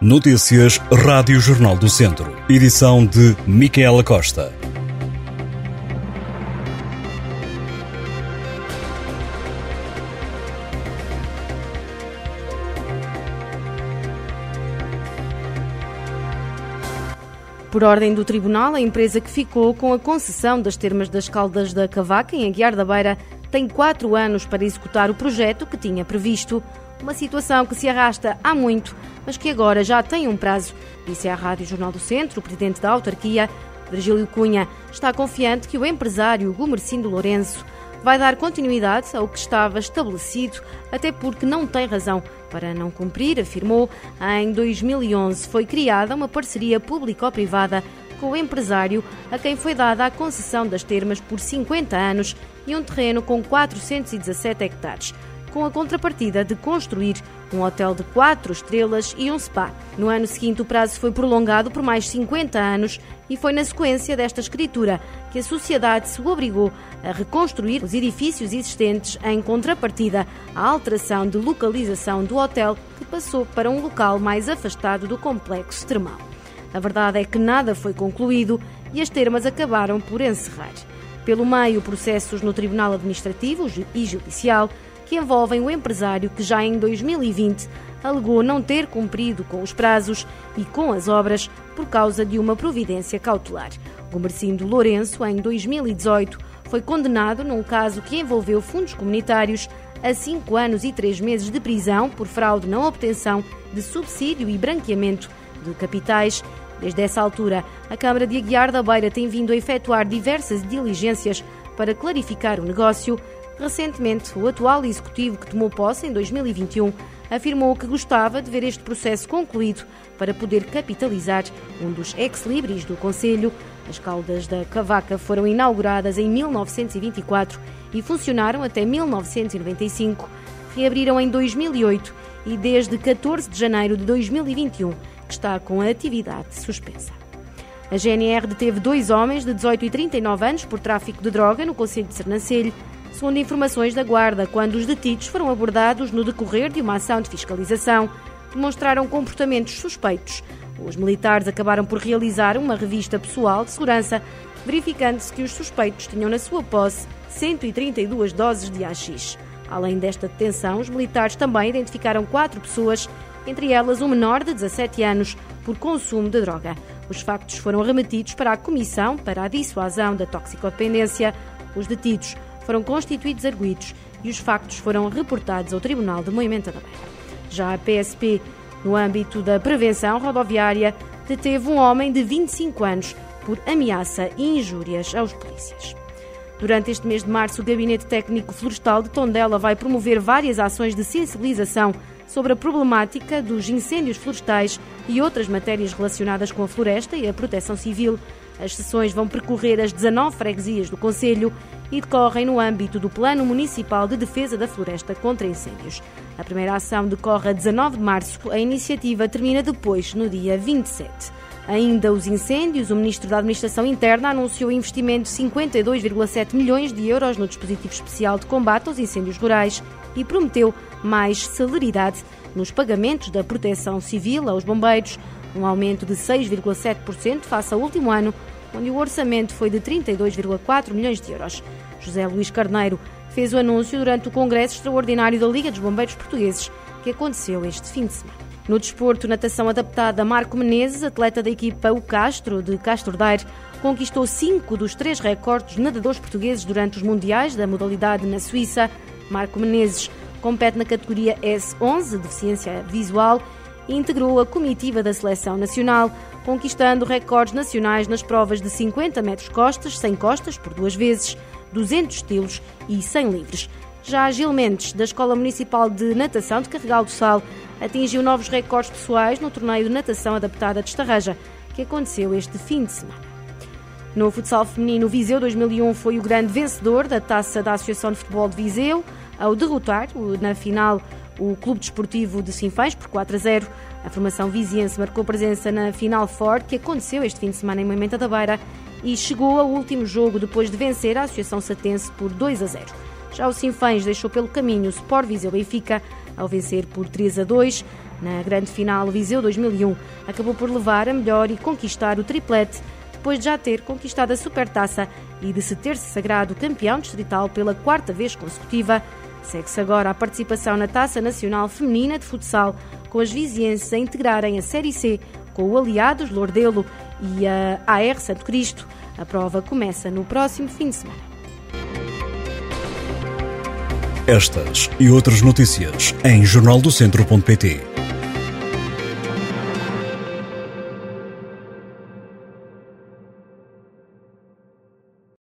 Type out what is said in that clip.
Notícias Rádio Jornal do Centro. Edição de Micaela Costa. Por ordem do Tribunal, a empresa que ficou com a concessão das termas das Caldas da Cavaca, em Aguiar da Beira, tem quatro anos para executar o projeto que tinha previsto. Uma situação que se arrasta há muito, mas que agora já tem um prazo, disse à Rádio Jornal do Centro o presidente da autarquia. Virgílio Cunha está confiante que o empresário Gumercindo Lourenço vai dar continuidade ao que estava estabelecido, até porque não tem razão para não cumprir, afirmou. Em 2011 foi criada uma parceria público-privada com o empresário a quem foi dada a concessão das termas por 50 anos e um terreno com 417 hectares com a contrapartida de construir um hotel de quatro estrelas e um spa. No ano seguinte, o prazo foi prolongado por mais 50 anos e foi na sequência desta escritura que a sociedade se obrigou a reconstruir os edifícios existentes em contrapartida à alteração de localização do hotel, que passou para um local mais afastado do complexo termal. A verdade é que nada foi concluído e as termas acabaram por encerrar. Pelo meio, processos no Tribunal Administrativo e Judicial que envolvem o empresário que já em 2020 alegou não ter cumprido com os prazos e com as obras por causa de uma providência cautelar. Gomercindo Lourenço, em 2018, foi condenado num caso que envolveu fundos comunitários a cinco anos e três meses de prisão por fraude na obtenção de subsídio e branqueamento de capitais. Desde essa altura, a Câmara de Aguiar da Beira tem vindo a efetuar diversas diligências para clarificar o negócio, Recentemente, o atual executivo que tomou posse em 2021 afirmou que gostava de ver este processo concluído para poder capitalizar um dos ex-libris do Conselho. As caldas da Cavaca foram inauguradas em 1924 e funcionaram até 1995. Reabriram em 2008 e desde 14 de janeiro de 2021 que está com a atividade suspensa. A GNR deteve dois homens de 18 e 39 anos por tráfico de droga no Conselho de Sernancelho segundo informações da Guarda, quando os detidos foram abordados no decorrer de uma ação de fiscalização, demonstraram comportamentos suspeitos. Os militares acabaram por realizar uma revista pessoal de segurança, verificando-se que os suspeitos tinham na sua posse 132 doses de AX. Além desta detenção, os militares também identificaram quatro pessoas, entre elas um menor de 17 anos, por consumo de droga. Os factos foram remetidos para a Comissão para a Dissuasão da Toxicodependência. Os detidos foram constituídos arguídos e os factos foram reportados ao Tribunal de Moimenta da Beira. Já a PSP, no âmbito da prevenção rodoviária, deteve um homem de 25 anos por ameaça e injúrias aos polícias. Durante este mês de março, o Gabinete Técnico Florestal de Tondela vai promover várias ações de sensibilização sobre a problemática dos incêndios florestais e outras matérias relacionadas com a floresta e a proteção civil. As sessões vão percorrer as 19 freguesias do Conselho e decorrem no âmbito do Plano Municipal de Defesa da Floresta contra Incêndios. A primeira ação decorre a 19 de março, a iniciativa termina depois, no dia 27. Ainda os incêndios, o Ministro da Administração Interna anunciou investimento de 52,7 milhões de euros no dispositivo especial de combate aos incêndios rurais e prometeu mais celeridade nos pagamentos da proteção civil aos bombeiros, um aumento de 6,7% face ao último ano, onde o orçamento foi de 32,4 milhões de euros. José Luís Carneiro fez o anúncio durante o Congresso Extraordinário da Liga dos Bombeiros Portugueses, que aconteceu este fim de semana. No desporto, natação adaptada, Marco Menezes, atleta da equipa O Castro, de Castro Daire, conquistou cinco dos três recordes nadadores portugueses durante os Mundiais da modalidade na Suíça. Marco Menezes compete na categoria S11, deficiência visual, e integrou a comitiva da seleção nacional, conquistando recordes nacionais nas provas de 50 metros costas, 100 costas por duas vezes, 200 estilos e 100 livres. Já Gil Mendes, da Escola Municipal de Natação de Carregal do Sal, atingiu novos recordes pessoais no torneio de natação adaptada de Estarraja, que aconteceu este fim de semana. No futsal feminino, Viseu 2001 foi o grande vencedor da taça da Associação de Futebol de Viseu, ao derrotar na final o Clube Desportivo de Sinfãs por 4 a 0. A formação viziense marcou presença na final Ford, que aconteceu este fim de semana em Moimenta da Beira, e chegou ao último jogo depois de vencer a Associação Satense por 2 a 0. Já o Sinfãs deixou pelo caminho o Sport Viseu Benfica ao vencer por 3 a 2. Na grande final, Viseu 2001 acabou por levar a melhor e conquistar o triplete, depois de já ter conquistado a Supertaça e de se ter -se sagrado campeão distrital pela quarta vez consecutiva. Segue-se agora a participação na Taça Nacional Feminina de Futsal, com as vizienses a integrarem a Série C com o Aliados Lordelo e a AR Santo Cristo. A prova começa no próximo fim de semana. Estas e outras notícias em jornaldocentro.pt.